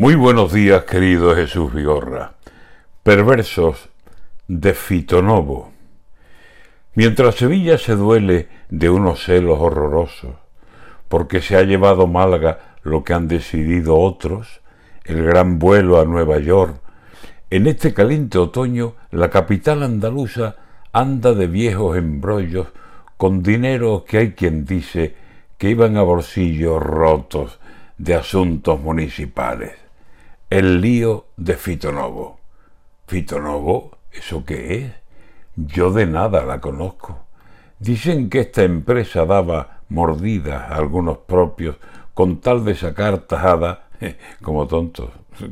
Muy buenos días, querido Jesús Vigorra. Perversos de Fitonovo. Mientras Sevilla se duele de unos celos horrorosos, porque se ha llevado Málaga lo que han decidido otros, el gran vuelo a Nueva York, en este caliente otoño la capital andaluza anda de viejos embrollos con dinero que hay quien dice que iban a bolsillos rotos de asuntos municipales el lío de Fitonovo. ¿Fitonovo? ¿Eso qué es? Yo de nada la conozco. Dicen que esta empresa daba mordidas a algunos propios con tal de sacar tajada, como tontos,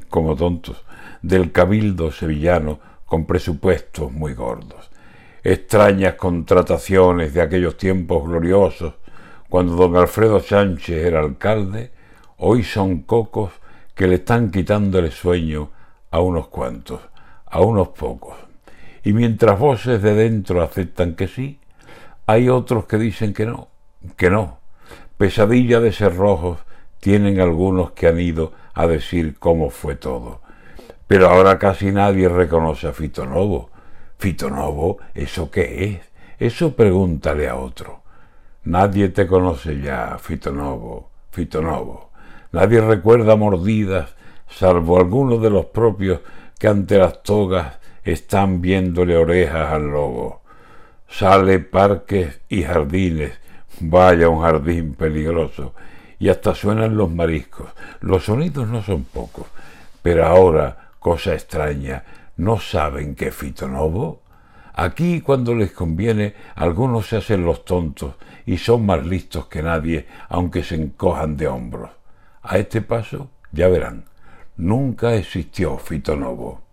como tontos, del cabildo sevillano con presupuestos muy gordos. Extrañas contrataciones de aquellos tiempos gloriosos, cuando don Alfredo Sánchez era alcalde, hoy son cocos que le están quitando el sueño a unos cuantos, a unos pocos. Y mientras voces de dentro aceptan que sí, hay otros que dicen que no, que no. Pesadilla de cerrojos tienen algunos que han ido a decir cómo fue todo. Pero ahora casi nadie reconoce a Fito Novo. Fito Novo, ¿eso qué es? Eso pregúntale a otro. Nadie te conoce ya, Fito Novo, Fito Novo. Nadie recuerda mordidas, salvo algunos de los propios que ante las togas están viéndole orejas al lobo. Sale parques y jardines, vaya un jardín peligroso, y hasta suenan los mariscos. Los sonidos no son pocos, pero ahora, cosa extraña, ¿no saben que Fito Novo? Aquí, cuando les conviene, algunos se hacen los tontos y son más listos que nadie, aunque se encojan de hombros. A este paso, ya verán, nunca existió Fito Novo.